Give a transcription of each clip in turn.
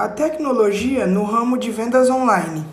A tecnologia no ramo de vendas online.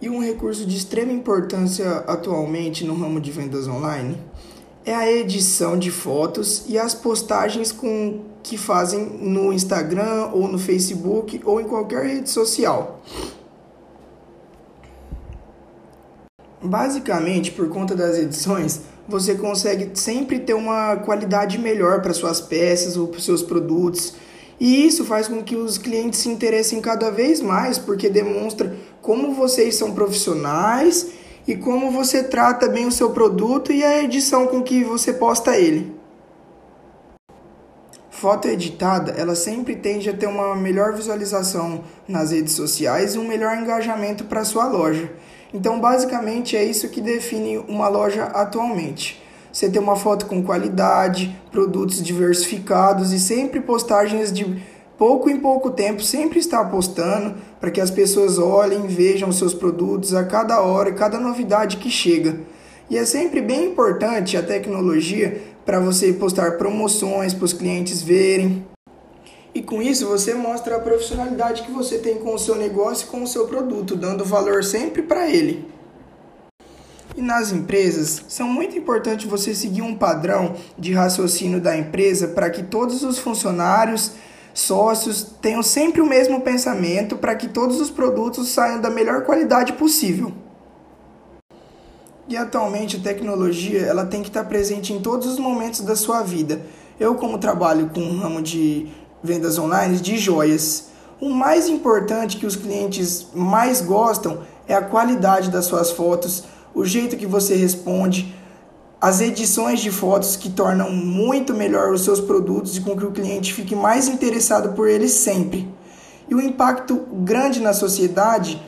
E um recurso de extrema importância atualmente no ramo de vendas online é a edição de fotos e as postagens com que fazem no Instagram ou no Facebook ou em qualquer rede social. Basicamente, por conta das edições, você consegue sempre ter uma qualidade melhor para suas peças ou para seus produtos. E isso faz com que os clientes se interessem cada vez mais, porque demonstra como vocês são profissionais e como você trata bem o seu produto e a edição com que você posta ele. Foto editada, ela sempre tende a ter uma melhor visualização nas redes sociais e um melhor engajamento para sua loja. Então, basicamente é isso que define uma loja atualmente. Você ter uma foto com qualidade, produtos diversificados e sempre postagens de pouco em pouco tempo, sempre estar postando para que as pessoas olhem, vejam seus produtos a cada hora, cada novidade que chega. E é sempre bem importante a tecnologia para você postar promoções para os clientes verem. E com isso você mostra a profissionalidade que você tem com o seu negócio e com o seu produto, dando valor sempre para ele. E nas empresas, são muito importante você seguir um padrão de raciocínio da empresa para que todos os funcionários sócios tenham sempre o mesmo pensamento para que todos os produtos saiam da melhor qualidade possível. E atualmente a tecnologia ela tem que estar presente em todos os momentos da sua vida. Eu como trabalho com um ramo de vendas online de joias, o mais importante que os clientes mais gostam é a qualidade das suas fotos, o jeito que você responde, as edições de fotos que tornam muito melhor os seus produtos e com que o cliente fique mais interessado por eles sempre. E o impacto grande na sociedade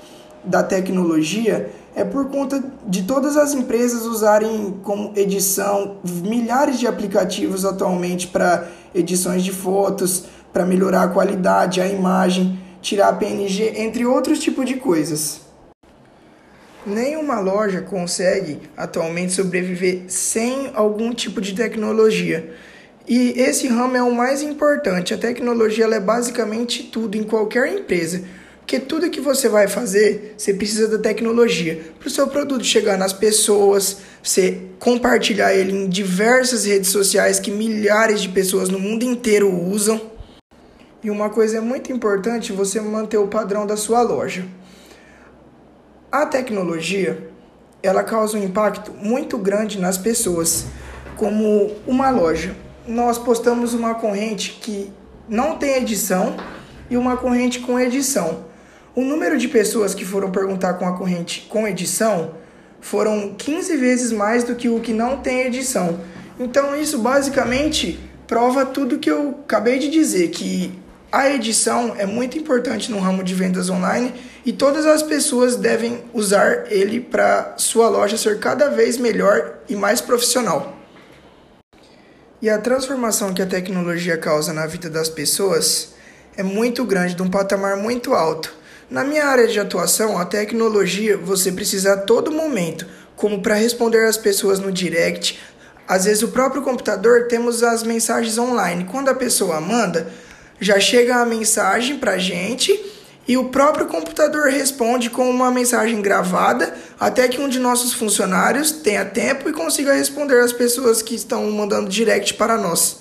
da tecnologia é por conta de todas as empresas usarem como edição milhares de aplicativos atualmente para edições de fotos, para melhorar a qualidade, a imagem, tirar PNG, entre outros tipos de coisas. Nenhuma loja consegue atualmente sobreviver sem algum tipo de tecnologia. E esse ramo é o mais importante. A tecnologia é basicamente tudo em qualquer empresa. Porque tudo que você vai fazer, você precisa da tecnologia. Para o seu produto chegar nas pessoas, você compartilhar ele em diversas redes sociais que milhares de pessoas no mundo inteiro usam. E uma coisa é muito importante, você manter o padrão da sua loja. A tecnologia, ela causa um impacto muito grande nas pessoas, como uma loja. Nós postamos uma corrente que não tem edição e uma corrente com edição. O número de pessoas que foram perguntar com a corrente com edição foram 15 vezes mais do que o que não tem edição. Então isso basicamente prova tudo que eu acabei de dizer, que a edição é muito importante no ramo de vendas online e todas as pessoas devem usar ele para sua loja ser cada vez melhor e mais profissional. E a transformação que a tecnologia causa na vida das pessoas é muito grande, de um patamar muito alto. Na minha área de atuação, a tecnologia você precisa a todo momento, como para responder às pessoas no direct. Às vezes, o próprio computador temos as mensagens online. Quando a pessoa manda, já chega a mensagem para a gente e o próprio computador responde com uma mensagem gravada até que um de nossos funcionários tenha tempo e consiga responder às pessoas que estão mandando direct para nós.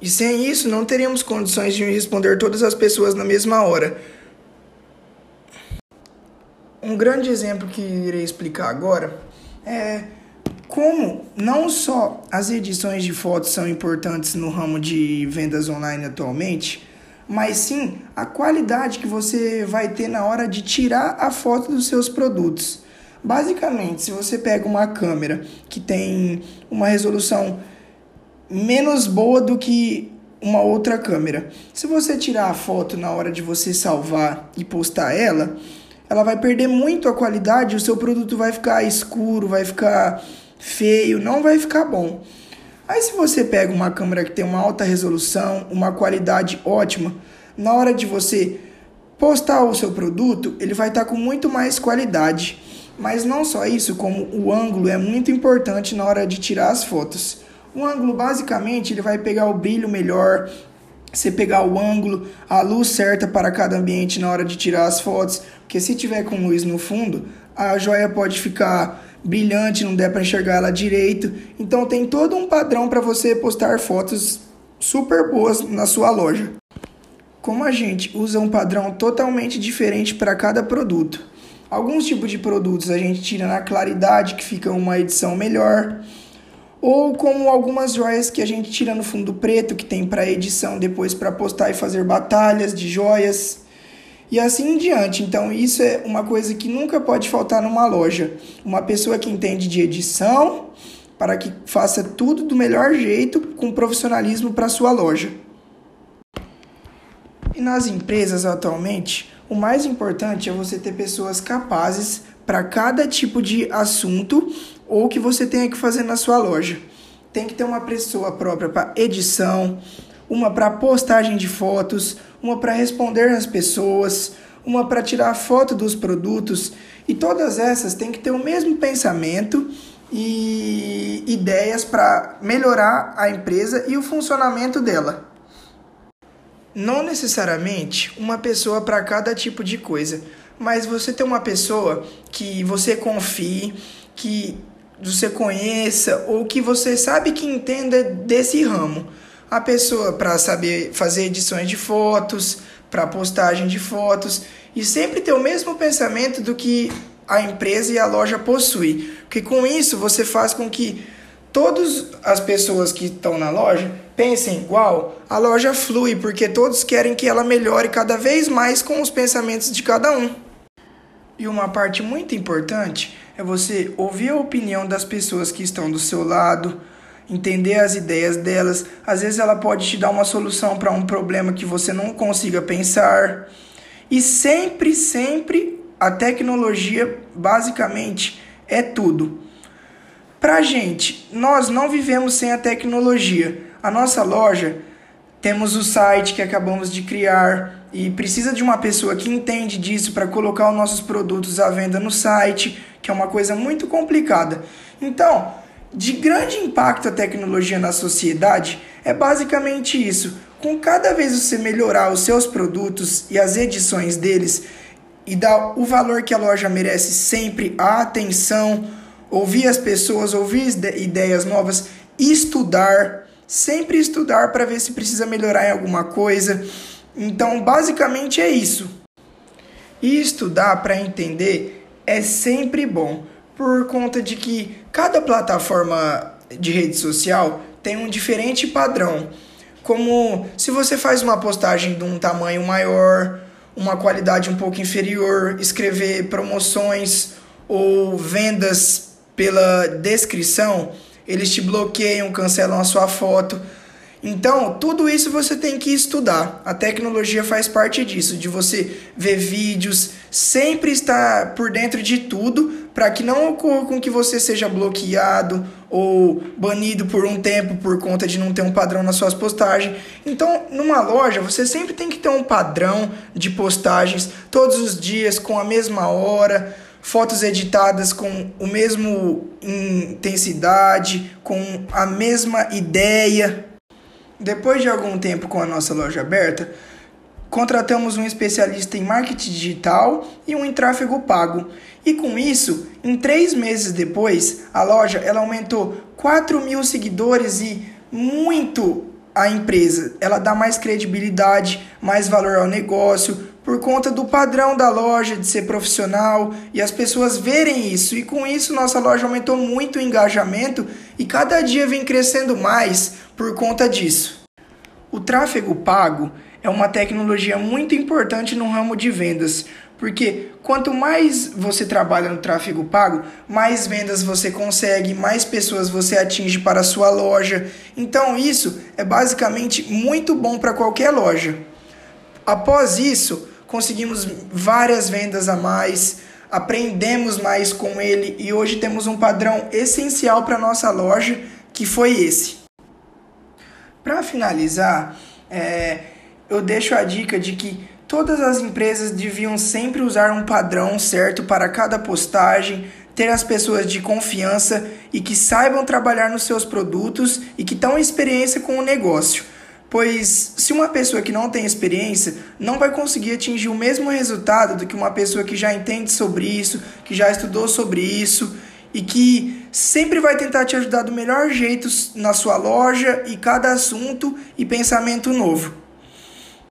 E sem isso, não teríamos condições de responder todas as pessoas na mesma hora. Um grande exemplo que irei explicar agora é como não só as edições de fotos são importantes no ramo de vendas online atualmente, mas sim a qualidade que você vai ter na hora de tirar a foto dos seus produtos. Basicamente, se você pega uma câmera que tem uma resolução menos boa do que uma outra câmera, se você tirar a foto na hora de você salvar e postar ela, ela vai perder muito a qualidade, o seu produto vai ficar escuro, vai ficar feio, não vai ficar bom. Aí se você pega uma câmera que tem uma alta resolução, uma qualidade ótima, na hora de você postar o seu produto, ele vai estar tá com muito mais qualidade. Mas não só isso, como o ângulo é muito importante na hora de tirar as fotos. O ângulo, basicamente, ele vai pegar o brilho melhor, você pegar o ângulo, a luz certa para cada ambiente na hora de tirar as fotos, porque se tiver com luz no fundo, a joia pode ficar brilhante, não der para enxergar ela direito. Então tem todo um padrão para você postar fotos super boas na sua loja. Como a gente usa um padrão totalmente diferente para cada produto. Alguns tipos de produtos a gente tira na claridade, que fica uma edição melhor ou como algumas joias que a gente tira no fundo preto, que tem para edição depois para postar e fazer batalhas de joias. E assim em diante. Então, isso é uma coisa que nunca pode faltar numa loja. Uma pessoa que entende de edição para que faça tudo do melhor jeito com profissionalismo para sua loja. E nas empresas atualmente, o mais importante é você ter pessoas capazes para cada tipo de assunto ou que você tenha que fazer na sua loja. Tem que ter uma pessoa própria para edição, uma para postagem de fotos, uma para responder às pessoas, uma para tirar foto dos produtos e todas essas têm que ter o mesmo pensamento e ideias para melhorar a empresa e o funcionamento dela. Não necessariamente uma pessoa para cada tipo de coisa, mas você ter uma pessoa que você confie, que você conheça ou que você sabe que entenda desse ramo. A pessoa para saber fazer edições de fotos, para postagem de fotos e sempre ter o mesmo pensamento do que a empresa e a loja possui. Porque com isso você faz com que todas as pessoas que estão na loja pensem igual, a loja flui, porque todos querem que ela melhore cada vez mais com os pensamentos de cada um. E uma parte muito importante é você ouvir a opinião das pessoas que estão do seu lado, entender as ideias delas. Às vezes ela pode te dar uma solução para um problema que você não consiga pensar. E sempre, sempre a tecnologia basicamente é tudo. Pra gente, nós não vivemos sem a tecnologia. A nossa loja temos o site que acabamos de criar e precisa de uma pessoa que entende disso para colocar os nossos produtos à venda no site, que é uma coisa muito complicada. Então, de grande impacto a tecnologia na sociedade é basicamente isso. Com cada vez você melhorar os seus produtos e as edições deles e dar o valor que a loja merece sempre, a atenção, ouvir as pessoas, ouvir ideias novas, estudar sempre estudar para ver se precisa melhorar em alguma coisa. Então, basicamente é isso. E estudar para entender é sempre bom, por conta de que cada plataforma de rede social tem um diferente padrão. Como se você faz uma postagem de um tamanho maior, uma qualidade um pouco inferior, escrever promoções ou vendas pela descrição, eles te bloqueiam, cancelam a sua foto. Então, tudo isso você tem que estudar. A tecnologia faz parte disso, de você ver vídeos, sempre estar por dentro de tudo, para que não ocorra com que você seja bloqueado ou banido por um tempo por conta de não ter um padrão nas suas postagens. Então, numa loja, você sempre tem que ter um padrão de postagens todos os dias com a mesma hora fotos editadas com o mesmo intensidade, com a mesma ideia. Depois de algum tempo com a nossa loja aberta, contratamos um especialista em marketing digital e um em tráfego pago. E com isso, em três meses depois, a loja ela aumentou 4 mil seguidores e muito a empresa. Ela dá mais credibilidade, mais valor ao negócio, por conta do padrão da loja de ser profissional e as pessoas verem isso. E com isso, nossa loja aumentou muito o engajamento e cada dia vem crescendo mais por conta disso. O tráfego pago é uma tecnologia muito importante no ramo de vendas, porque quanto mais você trabalha no tráfego pago, mais vendas você consegue, mais pessoas você atinge para a sua loja. Então isso é basicamente muito bom para qualquer loja. Após isso, conseguimos várias vendas a mais, aprendemos mais com ele e hoje temos um padrão essencial para nossa loja que foi esse. Para finalizar, é, eu deixo a dica de que todas as empresas deviam sempre usar um padrão certo para cada postagem, ter as pessoas de confiança e que saibam trabalhar nos seus produtos e que tenham experiência com o negócio. Pois se uma pessoa que não tem experiência não vai conseguir atingir o mesmo resultado do que uma pessoa que já entende sobre isso, que já estudou sobre isso e que sempre vai tentar te ajudar do melhor jeito na sua loja e cada assunto e pensamento novo.